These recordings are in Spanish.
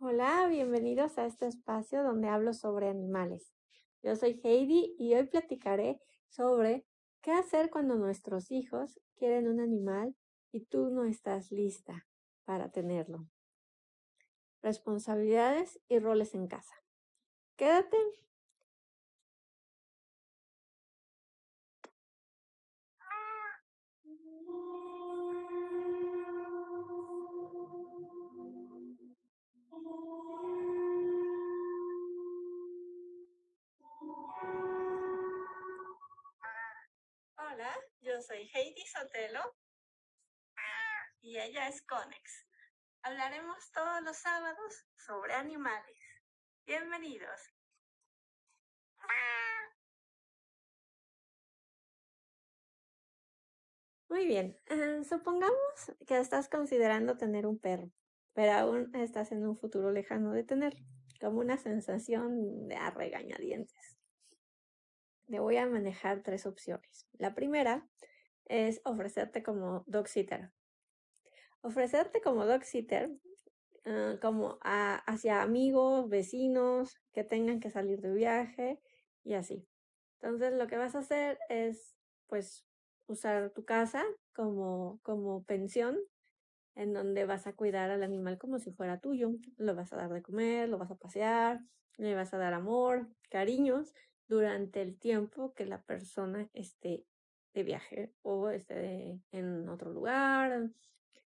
Hola, bienvenidos a este espacio donde hablo sobre animales. Yo soy Heidi y hoy platicaré sobre qué hacer cuando nuestros hijos quieren un animal y tú no estás lista para tenerlo. Responsabilidades y roles en casa. Quédate soy Heidi Sotelo y ella es Conex. Hablaremos todos los sábados sobre animales. Bienvenidos. Muy bien, eh, supongamos que estás considerando tener un perro, pero aún estás en un futuro lejano de tenerlo, como una sensación de arregañadientes te voy a manejar tres opciones. La primera es ofrecerte como dog sitter. Ofrecerte como dog sitter ah, como hacia amigos, vecinos que tengan que salir de viaje y así. Entonces lo que vas a hacer es pues usar tu casa como, como pensión en donde vas a cuidar al animal como si fuera tuyo. Lo vas a dar de comer, lo vas a pasear, le vas a dar amor, cariños durante el tiempo que la persona esté viaje o esté en otro lugar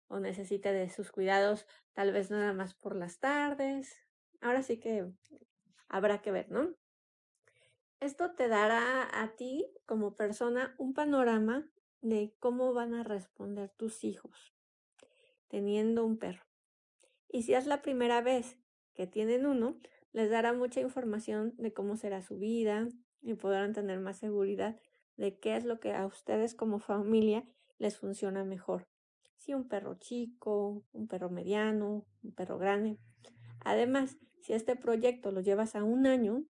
o necesite de sus cuidados tal vez nada más por las tardes. Ahora sí que habrá que ver, ¿no? Esto te dará a ti como persona un panorama de cómo van a responder tus hijos teniendo un perro. Y si es la primera vez que tienen uno, les dará mucha información de cómo será su vida y podrán tener más seguridad de qué es lo que a ustedes como familia les funciona mejor. Si un perro chico, un perro mediano, un perro grande. Además, si este proyecto lo llevas a un año,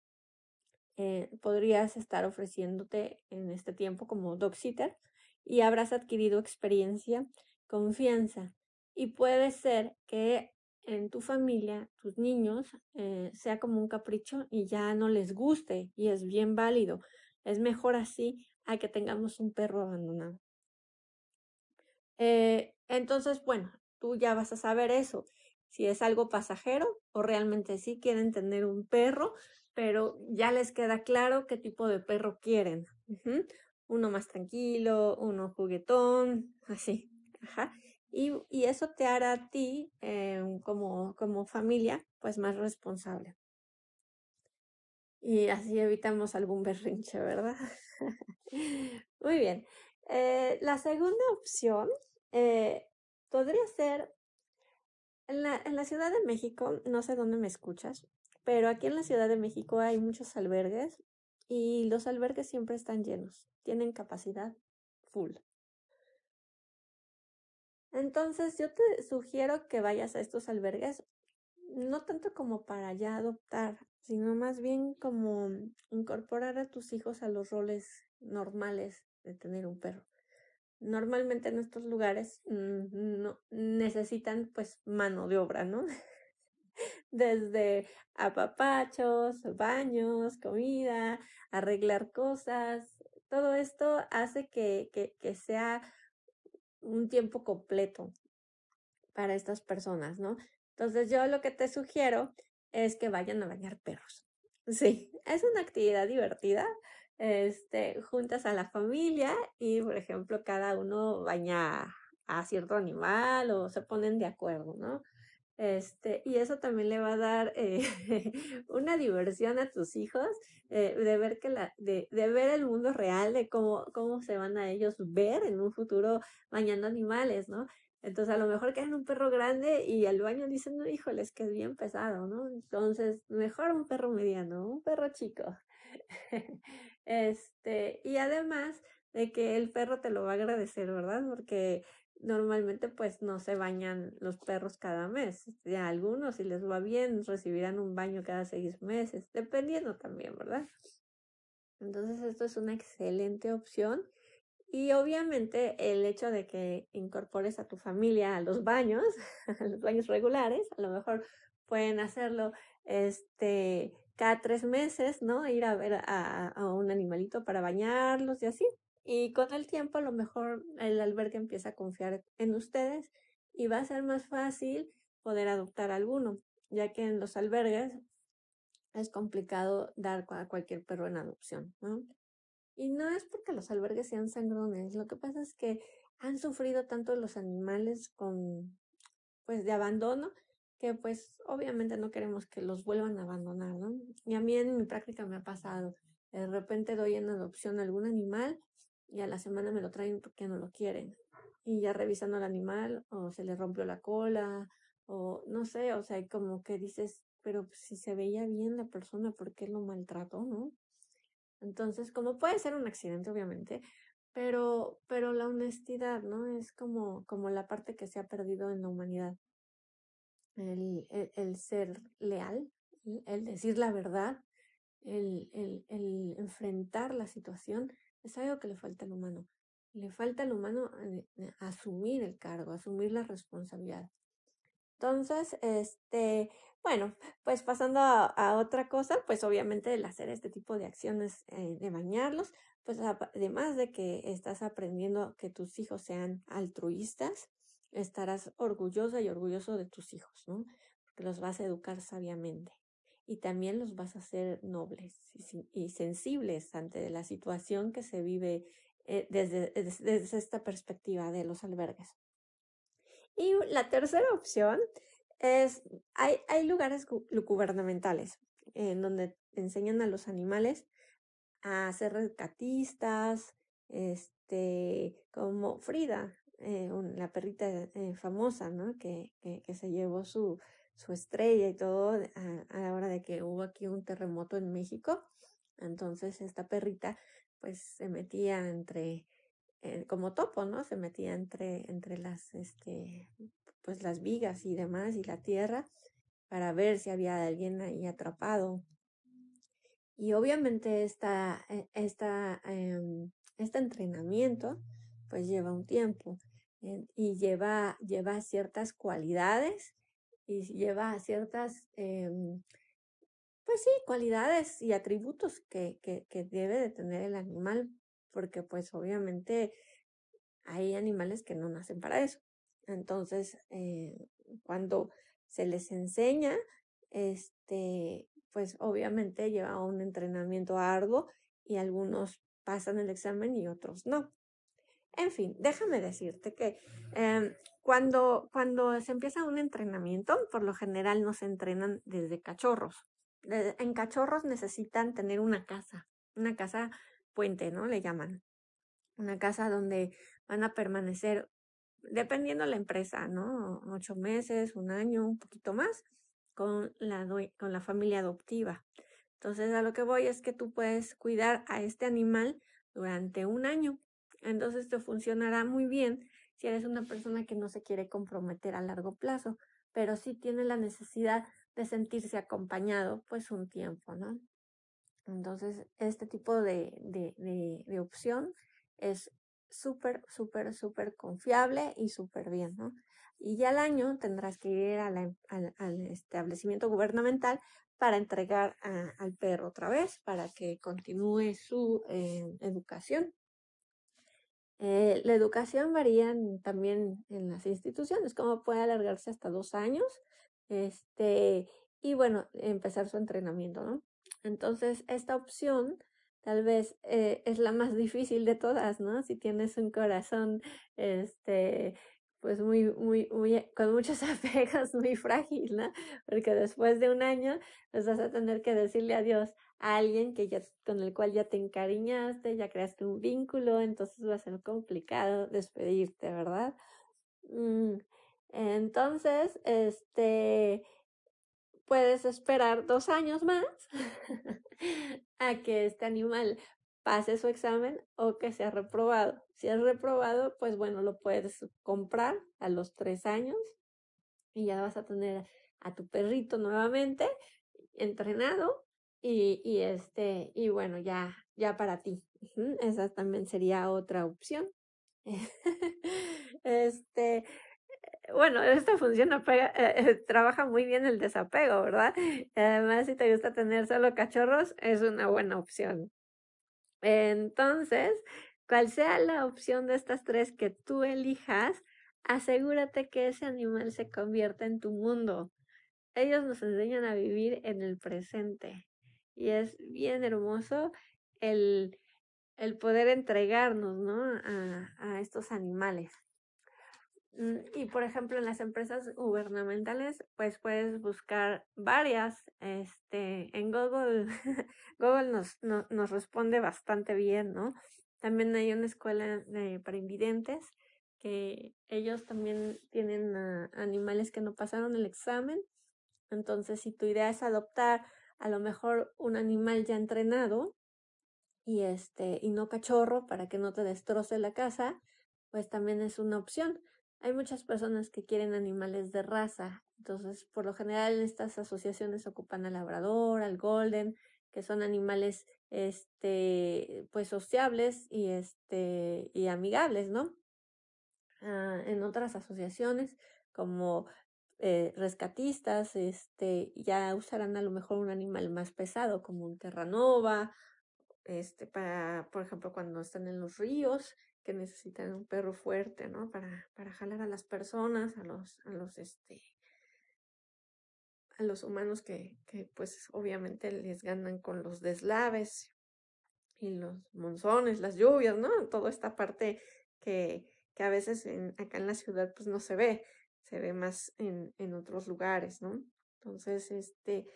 eh, podrías estar ofreciéndote en este tiempo como dog sitter y habrás adquirido experiencia, confianza y puede ser que en tu familia, tus niños, eh, sea como un capricho y ya no les guste y es bien válido. Es mejor así a que tengamos un perro abandonado. Eh, entonces, bueno, tú ya vas a saber eso, si es algo pasajero o realmente sí quieren tener un perro, pero ya les queda claro qué tipo de perro quieren. Uno más tranquilo, uno juguetón, así. Ajá. Y, eso te hará a ti em, como, como familia pues más responsable. Y así evitamos algún berrinche, ¿verdad? Muy bien. Eh, la segunda opción eh, podría ser, en la, en la Ciudad de México, no sé dónde me escuchas, pero aquí en la Ciudad de México hay muchos albergues y los albergues siempre están llenos, tienen capacidad full. Entonces yo te sugiero que vayas a estos albergues, no tanto como para ya adoptar, sino más bien como incorporar a tus hijos a los roles normales de tener un perro. Normalmente en estos lugares mm, no necesitan pues mano de obra, ¿no? Desde apapachos, baños, comida, arreglar cosas, todo esto hace que, que, que sea un tiempo completo para estas personas, ¿no? Entonces yo lo que te sugiero es que vayan a bañar perros. Sí, es una actividad divertida. Este, juntas a la familia y, por ejemplo, cada uno baña a cierto animal o se ponen de acuerdo, ¿no? Este, y eso también le va a dar eh, una diversión a tus hijos eh, de ver que la, de, de, ver el mundo real, de cómo, cómo se van a ellos ver en un futuro bañando animales, ¿no? Entonces a lo mejor quedan un perro grande y al baño dicen, no, híjoles, que es bien pesado, ¿no? Entonces, mejor un perro mediano, un perro chico. este, y además de que el perro te lo va a agradecer, ¿verdad? Porque normalmente pues no se bañan los perros cada mes. Ya algunos, si les va bien, recibirán un baño cada seis meses, dependiendo también, ¿verdad? Entonces esto es una excelente opción. Y obviamente el hecho de que incorpores a tu familia a los baños, a los baños regulares, a lo mejor pueden hacerlo este, cada tres meses, ¿no? Ir a ver a, un animalito para bañarlos y así. Y con el tiempo a lo mejor el albergue empieza a confiar en ustedes y va a ser más fácil poder adoptar alguno, ya que en los albergues es complicado dar a cualquier perro en adopción, ¿no? Y no es porque los albergues sean sangrones, lo que pasa es que han sufrido tanto los animales con, pues, de abandono, que pues obviamente no queremos que los vuelvan a abandonar, ¿no? Y a mí en mi práctica me ha pasado, de repente doy en adopción algún animal y a la semana me lo traen porque no lo quieren. Y ya revisando al animal, o se le rompió la cola, o no sé, o sea, como que dices, pero si se veía bien la persona, ¿por qué lo maltrató, no? Entonces, como puede ser un accidente, obviamente, pero, pero la honestidad, ¿no? Es como, como la parte que se ha perdido en la humanidad. El, el, ser leal, el decir la verdad, el, el, enfrentar la situación, es algo que le falta al humano. Le falta al humano eh, asumir el cargo, asumir la responsabilidad. Entonces, este, bueno, pues pasando a, otra cosa, pues obviamente el hacer este tipo de acciones eh, de bañarlos, pues además de que estás aprendiendo que tus hijos sean altruistas, estarás orgullosa y orgulloso de tus hijos, ¿no? Porque los vas a educar sabiamente y también los vas a hacer nobles y, sensibles ante la situación que se vive eh, desde, desde esta perspectiva de los albergues. Y la tercera opción es, hay, hay lugares gubernamentales en donde enseñan a los animales a ser rescatistas, este, como Frida, eh, la perrita eh, famosa, ¿no? Que, que, que, se llevó su, su estrella y todo a, la hora de que hubo aquí un terremoto en México. Entonces esta perrita pues se metía entre, eh, como topo, ¿no? Se metía entre, entre las, este, pues las vigas y demás y la tierra para ver si había alguien ahí atrapado. Y obviamente esta, eh, esta, eh, este entrenamiento pues lleva un tiempo eh, y lleva, lleva ciertas cualidades y lleva ciertas, em, pues sí, cualidades y atributos que, que, que debe de tener el animal, porque pues obviamente hay animales que no nacen para eso. Entonces, eh, cuando se les enseña, este, pues obviamente lleva un entrenamiento arduo y algunos pasan el examen y otros no. En fin, déjame decirte que eh, cuando, cuando se empieza un entrenamiento, por lo general no se entrenan desde cachorros. En cachorros necesitan tener una casa, una casa puente, ¿no? Le llaman. Una casa donde van a permanecer dependiendo la empresa, ¿no? Ocho meses, un año, un poquito más, con la, con la familia adoptiva. Entonces, a lo que voy es que tú puedes cuidar a este animal durante un año. Entonces, te funcionará muy bien si eres una persona que no se quiere comprometer a largo plazo, pero sí tiene la necesidad de sentirse acompañado, pues, un tiempo, ¿no? Entonces, este tipo de, de, de, de opción es súper, súper, súper confiable y súper bien, ¿no? Y ya al año tendrás que ir al, establecimiento gubernamental para entregar al perro otra vez, para que continúe su eh, educación. Eh, la educación varía también en las instituciones, como puede alargarse hasta dos años, este, y bueno, empezar su entrenamiento, ¿no? Entonces, esta opción tal vez eh, es la más difícil de todas, ¿no? Si tienes un corazón, este, pues muy, muy, muy, con muchos apegos, muy frágil, ¿no? Porque después de un año, pues vas a tener que decirle adiós a alguien que ya, con el cual ya te encariñaste, ya creaste un vínculo, entonces va a ser complicado despedirte, ¿verdad? Mm, entonces, este, puedes esperar dos años más a que este animal pase su examen o que sea reprobado. Si es reprobado, pues bueno, lo puedes comprar a los tres años y ya vas a tener a tu perrito nuevamente entrenado y, este, y bueno, ya, ya para ti. Esa también sería otra opción. este, bueno, esta función eh, trabaja muy bien el desapego, ¿verdad? Además, si te gusta tener solo cachorros, es una buena opción. Entonces, cual sea la opción de estas tres que tú elijas, asegúrate que ese animal se convierta en tu mundo. Ellos nos enseñan a vivir en el presente y es bien hermoso el, el poder entregarnos ¿no? a, a estos animales. Mm, y por ejemplo, en las empresas gubernamentales, pues puedes buscar varias. Este, en Google, Google nos, nos responde bastante bien, ¿no? También hay una escuela de, para invidentes que ellos también tienen animales que no pasaron el examen. Entonces, si tu idea es adoptar a lo mejor un animal ya entrenado y este y no cachorro para que no te destroce la casa, pues también es una opción. Hay muchas personas que quieren animales de raza, entonces por lo general estas asociaciones ocupan al labrador, al golden, que son animales este pues sociables y este y amigables, ¿no? Ah, en otras asociaciones como eh, rescatistas, este, ya usarán a lo mejor un animal más pesado como un terranova, este, para, por ejemplo, cuando están en los ríos, que necesitan un perro fuerte, ¿no? Para, para jalar a las personas, a los, a los, este, a los humanos que, que pues obviamente les ganan con los deslaves y los monzones, las lluvias, ¿no? Toda esta parte que, que a veces acá en la ciudad pues no se ve, se ve más en, en otros lugares, ¿no? Entonces, este,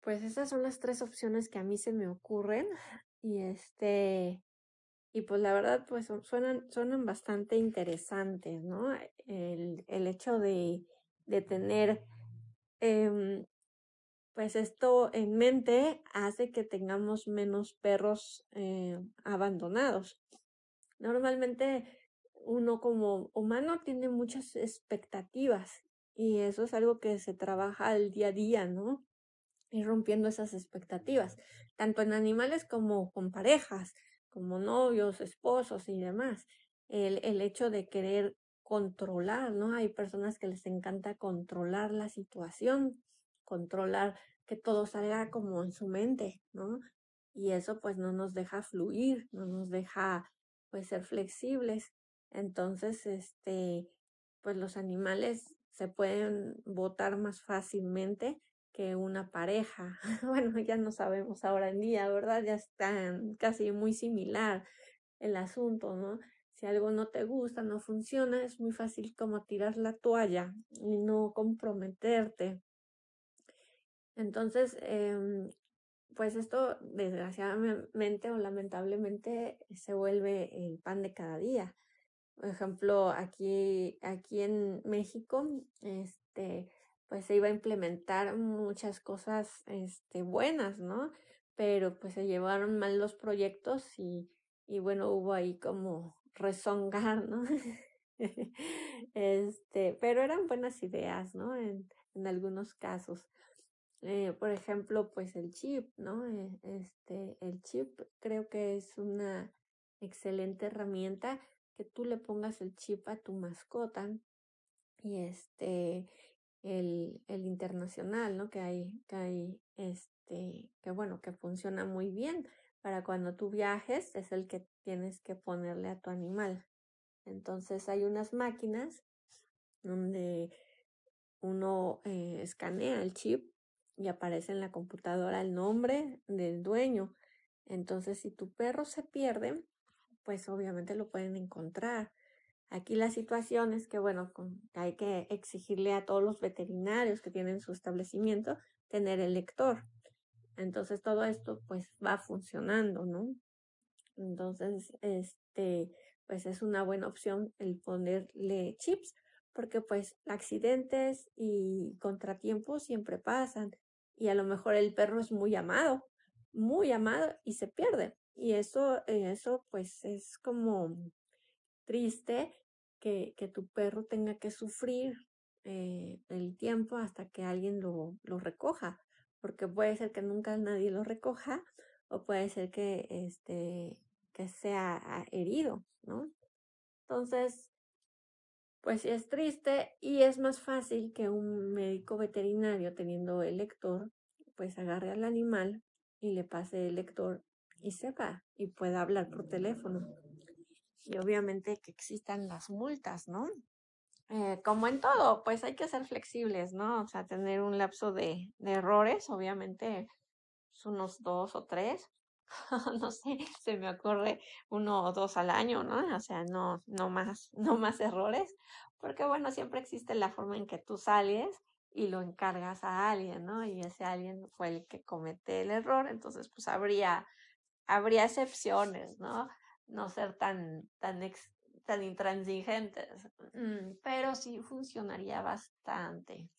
pues esas son las tres opciones que a mí se me ocurren y este, y pues la verdad, pues suenan, suenan bastante interesantes, ¿no? El, el hecho de, de tener, eh, pues esto en mente hace que tengamos menos perros eh, abandonados. Normalmente uno como humano tiene muchas expectativas y eso es algo que se trabaja al día a día, ¿no? Ir rompiendo esas expectativas, tanto en animales como con parejas como novios, esposos y demás. El, el hecho de querer controlar, ¿no? Hay personas que les encanta controlar la situación, controlar que todo salga como en su mente, ¿no? Y eso pues no nos deja fluir, no nos deja pues ser flexibles. Entonces, este, pues los animales se pueden votar más fácilmente que una pareja. Bueno, ya no sabemos ahora en día, ¿verdad? Ya están casi muy similar el asunto, ¿no? Si algo no te gusta, no funciona, es muy fácil como tirar la toalla y no comprometerte. Entonces, eh, pues esto desgraciadamente o lamentablemente se vuelve el pan de cada día. Por ejemplo, aquí, aquí en México, este, pues se iba a implementar muchas cosas este, buenas, ¿no? Pero pues se llevaron mal los proyectos y, y bueno, hubo ahí como rezongar, ¿no? este, pero eran buenas ideas, ¿no? En, en algunos casos. Eh, por ejemplo, pues el chip, ¿no? Eh, este, el chip creo que es una excelente herramienta que tú le pongas el chip a tu mascota y este el, internacional, ¿no? Que hay, que hay, este, que bueno, que funciona muy bien para cuando tú viajes, es el que tienes que ponerle a tu animal. Entonces hay unas máquinas donde uno eh, escanea el chip y aparece en la computadora el nombre del dueño. Entonces, si tu perro se pierde, pues obviamente lo pueden encontrar. Aquí la situación es que, bueno, hay que exigirle a todos los veterinarios que tienen su establecimiento tener el lector. Entonces todo esto pues va funcionando, ¿no? Entonces, este, pues es una buena opción el ponerle chips, porque pues accidentes y contratiempos siempre pasan y a lo mejor el perro es muy amado, muy amado y se pierde. Y eso, eso pues es como triste que, que tu perro tenga que sufrir eh, el tiempo hasta que alguien lo, lo recoja, porque puede ser que nunca nadie lo recoja o puede ser que, este, que sea herido, ¿no? Entonces, pues sí es triste y es más fácil que un médico veterinario teniendo el lector, pues agarre al animal y le pase el lector y sepa y pueda hablar por teléfono. Y obviamente que existan las multas, ¿no? Eh, como en todo, pues hay que ser flexibles, ¿no? O sea, tener un lapso de, de errores, obviamente, pues, unos dos o tres, no sé, se me ocurre uno o dos al año, ¿no? O sea, no, no más, no más errores, porque bueno, siempre existe la forma en que tú sales y lo encargas a alguien, ¿no? Y ese alguien fue el que comete el error, entonces pues habría, habría excepciones, ¿no? No ser tan, tan, tan intransigentes, mm, pero sí funcionaría bastante.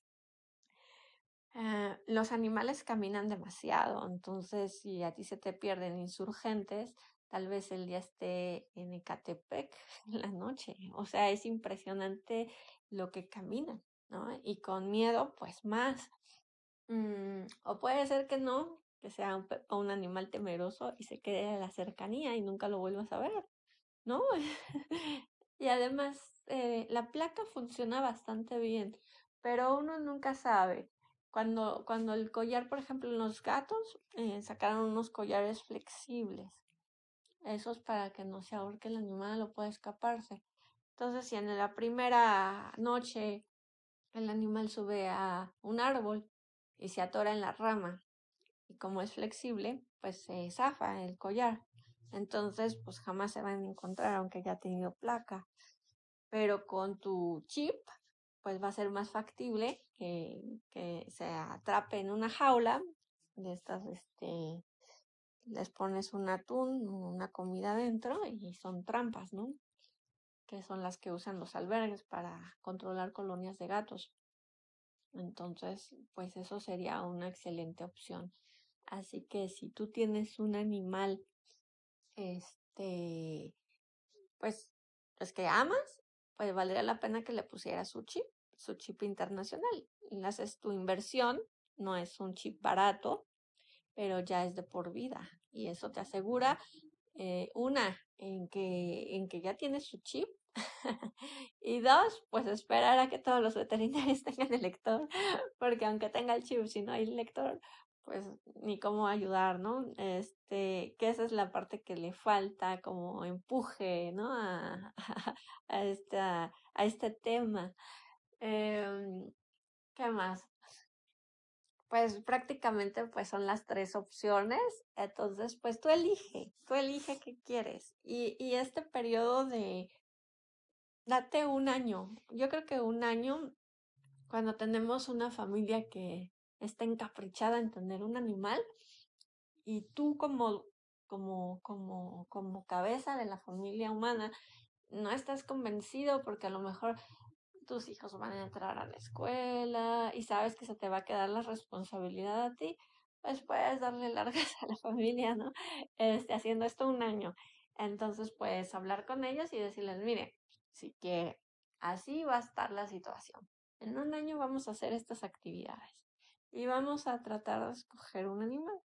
Eh, los animales caminan demasiado, entonces si a ti se te pierden insurgentes, tal vez el día esté en Ecatepec en la noche. O sea, es impresionante lo que caminan, ¿no? Y con miedo, pues más. Mm, o puede ser que no, que sea un, un, animal temeroso y se quede a la cercanía y nunca lo vuelvas a ver, ¿no? y además, eh, la placa funciona bastante bien, pero uno nunca sabe. Cuando, cuando el collar, por ejemplo, en los gatos, eh, sacaron unos collares flexibles. Esos para que no se ahorque el animal o pueda escaparse. Entonces, si en la primera noche el animal sube a un árbol y se atora en la rama, y como es flexible, pues se zafa el collar. Entonces, pues jamás se van a encontrar, aunque ya ha tenido placa. Pero con tu chip, pues va a ser más factible que, que se atrape en una jaula de estas, este, les pones un atún, una comida dentro y son trampas, ¿no? Que son las que usan los albergues para controlar colonias de gatos. Entonces, pues eso sería una excelente opción. Así que si tú tienes un animal, este, pues, pues que amas, pues valdría la pena que le pusieras su chip su chip internacional. Y haces tu inversión, no es un chip barato, pero ya es de por vida. Y eso te asegura, eh, una, en que, en que ya tienes su chip. y dos, pues esperar a que todos los veterinarios tengan el lector, porque aunque tenga el chip, si no hay lector, pues ni cómo ayudar, ¿no? Este, que esa es la parte que le falta como empuje, ¿no? A, a, esta, a este tema. Eh, ¿Qué más? Pues prácticamente pues son las tres opciones. Entonces, pues tú elige, tú elige qué quieres. Y, y este periodo de, date un año. Yo creo que un año, cuando tenemos una familia que está encaprichada en tener un animal, y tú como, como, como, como cabeza de la familia humana, no estás convencido porque a lo mejor tus hijos van a entrar a la escuela y sabes que se te va a quedar la responsabilidad a ti, pues puedes darle largas a la familia, ¿no? Este, haciendo esto un año. Entonces puedes hablar con ellos y decirles, mire, si quiere, así va a estar la situación. En un año vamos a hacer estas actividades y vamos a tratar de escoger un animal.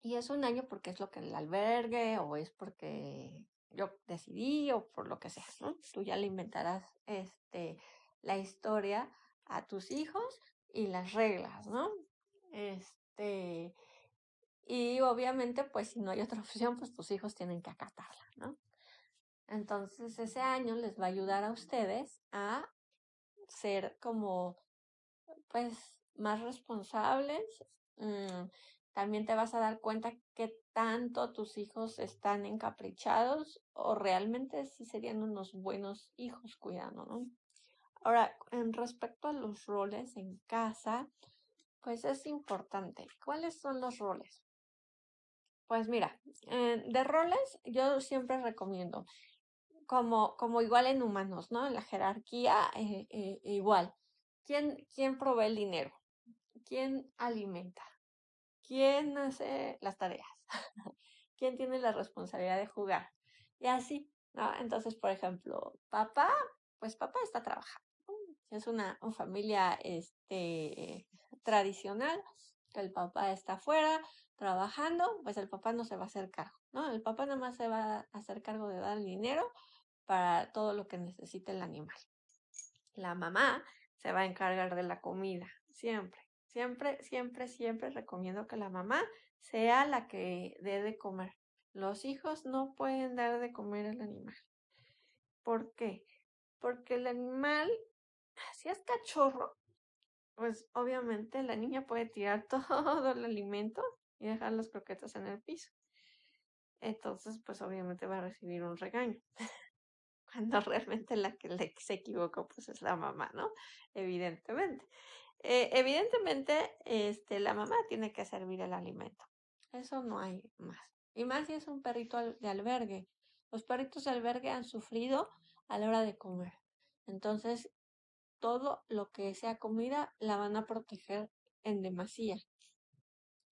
Y es un año porque es lo que el albergue o es porque yo decidí o por lo que sea, ¿no? Tú ya le inventarás este, la historia a tus hijos y las reglas, ¿no? Este, y obviamente, pues si no hay otra opción, pues tus hijos tienen que acatarla, ¿no? Entonces ese año les va a ayudar a ustedes a ser como, pues, más responsables, mmm, también te vas a dar cuenta que tanto tus hijos están encaprichados o realmente sí serían unos buenos hijos cuidando, ¿no? Ahora, en respecto a los roles en casa, pues es importante. ¿Cuáles son los roles? Pues mira, eh, de roles yo siempre recomiendo, como, como igual en humanos, ¿no? En la jerarquía, eh, eh, igual. ¿Quién, ¿Quién provee el dinero? ¿Quién alimenta? ¿Quién hace las tareas? ¿Quién tiene la responsabilidad de jugar? Y así, ¿no? Entonces, por ejemplo, papá, pues papá está trabajando. Es una, familia este, tradicional, que el papá está afuera trabajando, pues el papá no se va a hacer cargo, ¿no? El papá nada más se va a hacer cargo de dar el dinero para todo lo que necesite el animal. La mamá se va a encargar de la comida, siempre. Siempre, siempre, siempre recomiendo que la mamá sea la que dé de comer. Los hijos no pueden dar de comer al animal. ¿Por qué? Porque el animal, si es cachorro, pues obviamente la niña puede tirar todo el alimento y dejar las croquetas en el piso. Entonces, pues obviamente va a recibir un regaño. Cuando realmente la que se equivocó, pues es la mamá, ¿no? Evidentemente. Eh, evidentemente, este, la mamá tiene que servir el alimento. Eso no hay más. Y más si es un perrito de albergue. Los perritos de albergue han sufrido a la hora de comer. Entonces, todo lo que sea comida la van a proteger en demasía.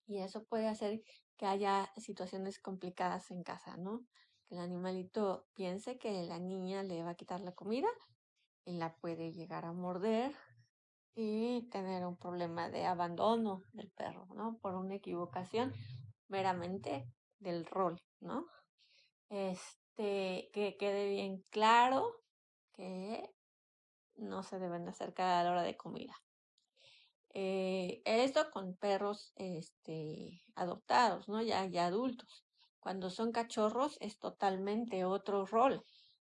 Y eso puede hacer que haya situaciones complicadas en casa, ¿no? Que el animalito piense que la niña le va a quitar la comida y la puede llegar a morder y tener un problema de abandono del perro, ¿no? Por una equivocación meramente del rol, ¿no? Este, que quede bien claro que no se deben acercar a la hora de comida. Eh, esto con perros este, adoptados, ¿no? Ya, ya adultos. Cuando son cachorros es totalmente otro rol.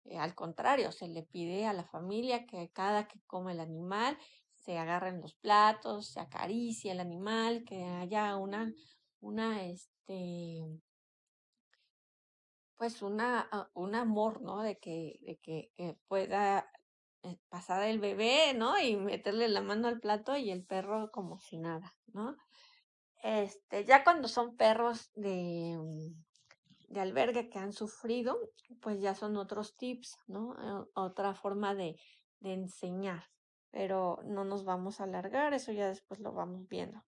Eh, al contrario, se le pide a la familia que cada que come el animal se agarren los platos, se acaricie el animal, que haya una, una, este, pues una, ah, un amor, ¿no? De que, de que, que pueda eh, pasar el bebé, ¿no? Y meterle la mano al plato y el perro como si nada, ¿no? Este, ya cuando son perros de, de albergue que han sufrido, pues ya son otros tips, ¿no? Eh, otra forma de, de enseñar. Pero no nos vamos a alargar, eso ya después lo vamos viendo.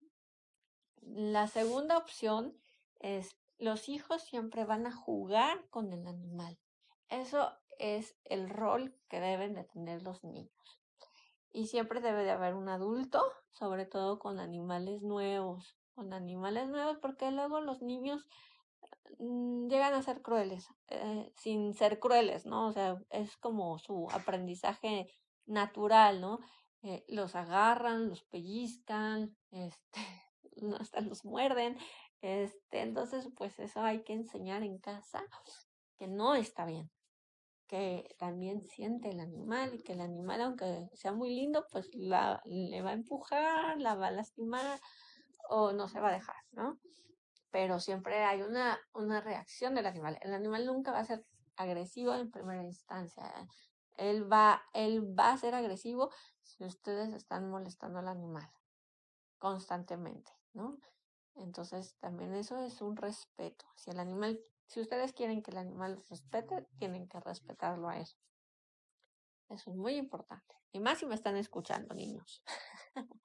La segunda opción es los hijos siempre van a jugar con el animal. Eso es el rol que deben de tener los niños. Y siempre debe de haber un adulto, sobre todo con animales nuevos, con animales nuevos, porque luego los niños mm, llegan a ser crueles, eh, sin ser crueles, ¿no? O sea, es como su aprendizaje natural, ¿no? Eh, los agarran, los pellizcan, este, hasta los muerden, este, entonces, pues eso hay que enseñar en casa que no está bien que también siente el animal y que el animal, aunque sea muy lindo, pues la, le va a empujar, la va a lastimar o no se va a dejar, ¿no? Pero siempre hay una, una reacción del animal. El animal nunca va a ser agresivo en primera instancia. Él va, él va a ser agresivo si ustedes están molestando al animal constantemente, ¿no? Entonces también eso es un respeto. Si el animal si ustedes quieren que el animal los respete, tienen que respetarlo a él. Eso es muy importante. Y más si me están escuchando, niños.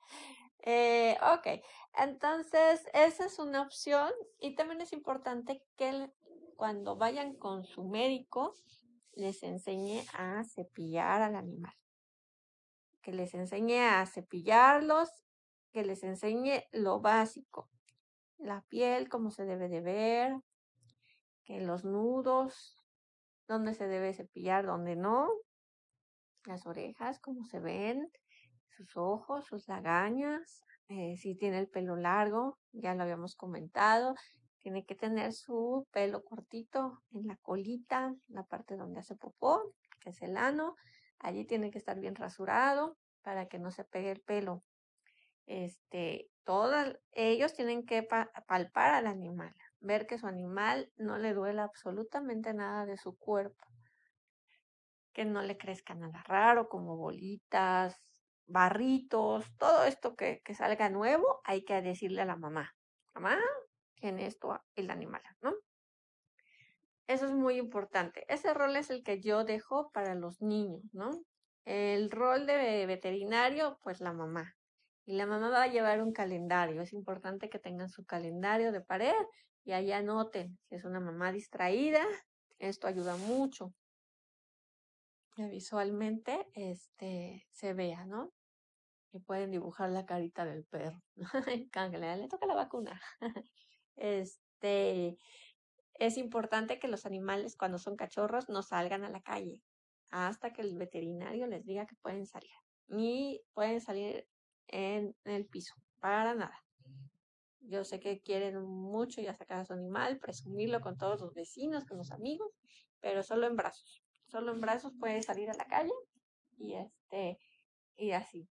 eh, ok, entonces esa es una opción. Y también es importante que cuando vayan con su médico, les enseñe a cepillar al animal. Que les enseñe a cepillarlos, que les enseñe lo básico. La piel, cómo se debe de ver, que los nudos, dónde se debe cepillar, dónde no, las orejas, cómo se ven, sus ojos, sus lagañas, eh, si tiene el pelo largo, ya lo habíamos comentado, tiene que tener su pelo cortito en la colita, la parte donde hace popó, que es el ano, allí tiene que estar bien rasurado para que no se pegue el pelo. Este, todos ellos tienen que palpar al animal, ver que su animal no le duela absolutamente nada de su cuerpo, que no le crezca nada raro como bolitas, barritos, todo esto que, que salga nuevo, hay que decirle a la mamá, mamá, tiene esto el animal, ¿no? Eso es muy importante. Ese rol es el que yo dejo para los niños, ¿no? El rol de veterinario, pues la mamá. Y la mamá va a llevar un calendario. Es importante que tengan su calendario de pared y ahí anoten, si es una mamá distraída, esto ayuda mucho. Visualmente este, se vea, ¿no? Y pueden dibujar la carita del perro. le toca la vacuna. este, es importante que los animales cuando son cachorros no salgan a la calle. hasta que el veterinario les diga que pueden salir. Ni pueden salir en el piso, para nada. Yo sé que quieren mucho ya sacar a su animal, presumirlo con todos los vecinos, con los amigos, pero solo en brazos. Solo en brazos puede salir a la calle y este y así.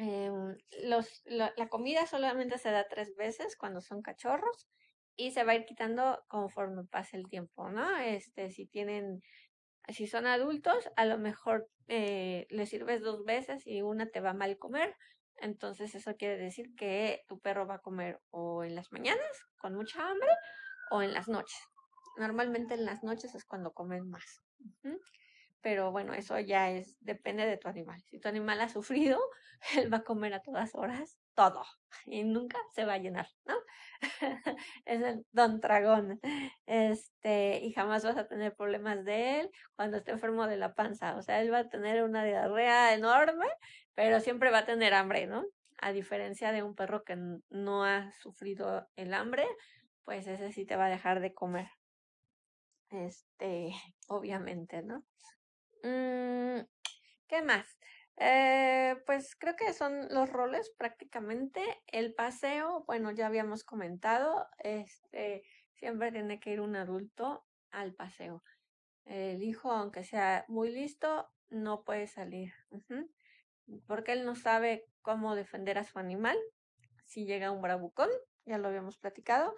Em, la, comida solamente se da tres veces cuando son cachorros y se va a ir quitando conforme pase el tiempo, ¿no? Este, si tienen, si son adultos, a lo mejor eh, les sirves dos veces y una te va mal comer, entonces eso quiere decir que tu perro va a comer o en las mañanas con mucha hambre o en las noches. Normalmente en las noches es cuando comen más pero bueno, eso ya es, depende de tu animal. Si tu animal ha sufrido, él va a comer a todas horas todo y nunca se va a llenar, ¿no? es el don tragón. Este, y jamás vas a tener problemas de él cuando esté enfermo de la panza. O sea, él va a tener una diarrea enorme, pero siempre va a tener hambre, ¿no? A diferencia de un perro que no ha sufrido el hambre, pues ese sí te va a dejar de comer. Este, obviamente, ¿no? Mm, ¿Qué más? Eh, pues creo que son los roles prácticamente. El paseo, bueno, ya habíamos comentado, este, siempre tiene que ir un adulto al paseo. El hijo, aunque sea muy listo, no puede salir. Porque él no sabe cómo defender a su animal. Si llega un bravucón, ya lo habíamos platicado,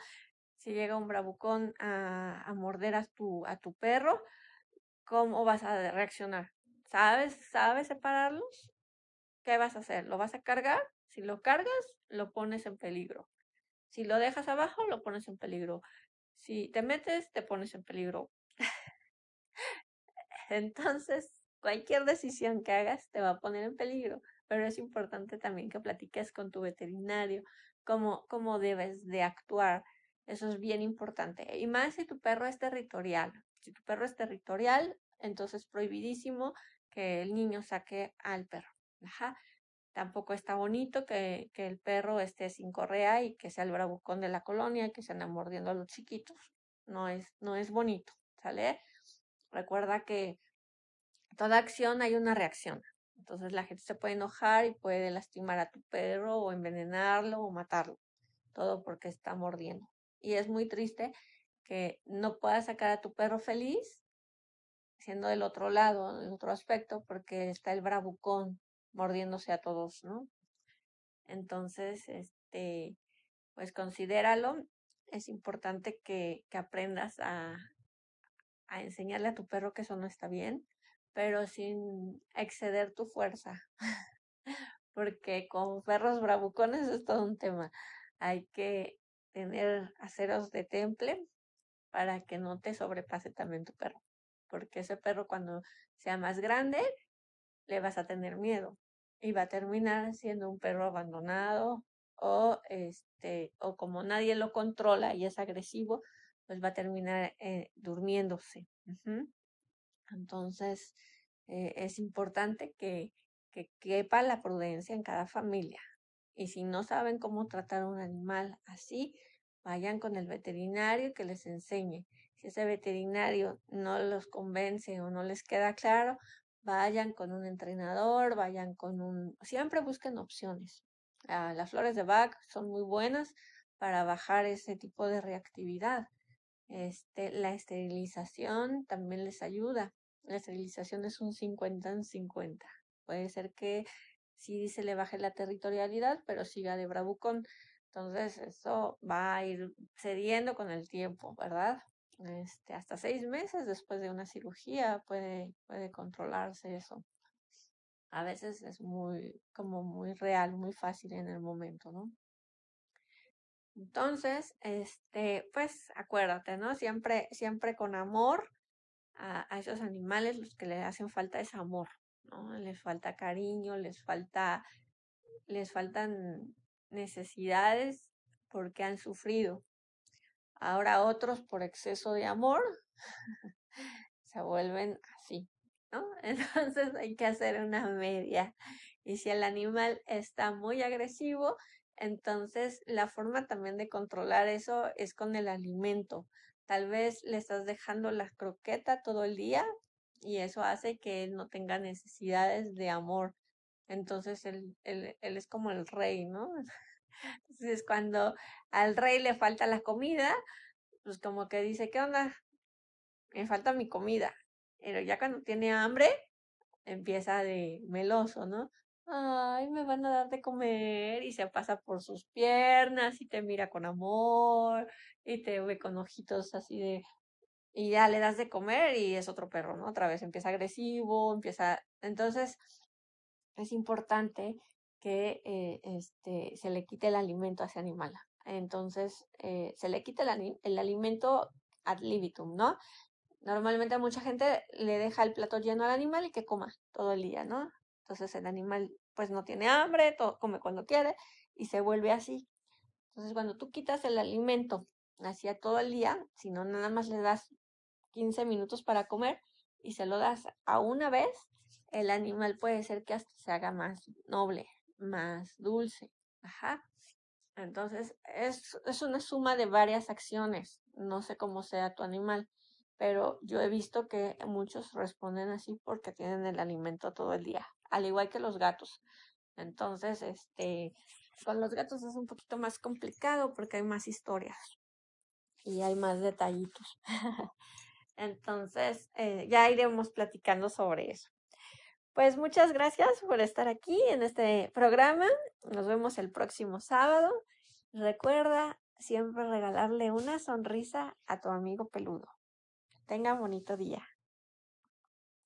si llega un bravucón a, a morder a tu, a tu perro, ¿cómo vas a reaccionar? ¿Sabes, sabes separarlos? ¿Qué vas a hacer? ¿Lo vas a cargar? Si lo cargas, lo pones en peligro. Si lo dejas abajo, lo pones en peligro. Si te metes, te pones en peligro. Entonces, cualquier decisión que hagas te va a poner en peligro, pero es importante también que platiques con tu veterinario cómo, cómo debes de actuar. Eso es bien importante. Y más si tu perro es territorial. Si tu perro es territorial, entonces prohibidísimo que el niño saque al perro. Ajá. Tampoco está bonito que, el perro esté sin correa y que sea el bravucón de la colonia y que se ande mordiendo a los chiquitos. No es, no es bonito, ¿sale? Recuerda que toda acción hay una reacción. Entonces la gente se puede enojar y puede lastimar a tu perro o envenenarlo o matarlo. Todo porque está mordiendo. Y es muy triste que no puedas sacar a tu perro feliz siendo del otro lado, del otro aspecto, porque está el bravucón mordiéndose a todos, ¿no? Entonces, este, pues considéralo. Es importante que, que aprendas a, a enseñarle a tu perro que eso no está bien, pero sin exceder tu fuerza. Porque con perros bravucones es todo un tema. Hay que tener aceros de temple para que no te sobrepase también tu perro. Porque ese perro cuando sea más grande, le vas a tener miedo y va a terminar siendo un perro abandonado o este o como nadie lo controla y es agresivo, pues va a terminar eh, durmiéndose. Entonces eh, es importante que, que quepa la prudencia en cada familia. Y si no saben cómo tratar a un animal así, vayan con el veterinario que les enseñe. Si ese veterinario no los convence o no les queda claro, vayan con un entrenador, vayan con un... Siempre busquen opciones. Ah, las flores de Bach son muy buenas para bajar ese tipo de reactividad. Este, la esterilización también les ayuda. La esterilización es un 50 en 50. Puede ser que sí se le baje la territorialidad, pero siga de bravucón. Entonces, eso va a ir cediendo con el tiempo, ¿verdad? Este, hasta seis meses después de una cirugía puede, puede controlarse eso. A veces es muy, como muy real, muy fácil en el momento, ¿no? Entonces, este, pues acuérdate, ¿no? Siempre, siempre con amor a, a esos animales, los que le hacen falta es amor, ¿no? Les falta cariño, les falta, les faltan necesidades porque han sufrido. Ahora otros por exceso de amor se vuelven así, ¿no? Entonces hay que hacer una media. Y si el animal está muy agresivo, entonces la forma también de controlar eso es con el alimento. tal vez le estás dejando la croqueta todo el día y eso hace que él no tenga necesidades de amor. Entonces él, él, él es como el rey, ¿no? Entonces cuando al rey le falta la comida, pues como que dice, ¿qué onda? Me falta mi comida. Pero ya cuando tiene hambre, empieza de meloso, ¿no? Ay, me van a dar de comer y se pasa por sus piernas y te mira con amor y te ve con ojitos así de... Y ya le das de comer y es otro perro, ¿no? Otra vez empieza agresivo, empieza... Entonces, es importante que eh, este, se le quite el alimento a ese animal. Entonces, eh, se le quita el, alimento ad libitum, ¿no? Normalmente mucha gente le deja el plato lleno al animal y que coma todo el día, ¿no? Entonces el animal pues no tiene hambre, todo, come cuando quiere y se vuelve así. Entonces cuando tú quitas el alimento hacia todo el día, si no nada más le das 15 minutos para comer y se lo das a una vez, el animal puede ser que hasta se haga más noble, más dulce. Ajá. Entonces, es, es una suma de varias acciones. No sé cómo sea tu animal, pero yo he visto que muchos responden así porque tienen el alimento todo el día, al igual que los gatos. Entonces, este, con los gatos es un poquito más complicado porque hay más historias y hay más detallitos. Entonces, eh, ya iremos platicando sobre eso. Pues muchas gracias por estar aquí en este programa. Nos vemos el próximo sábado. Recuerda siempre regalarle una sonrisa a tu amigo peludo. Tenga bonito día.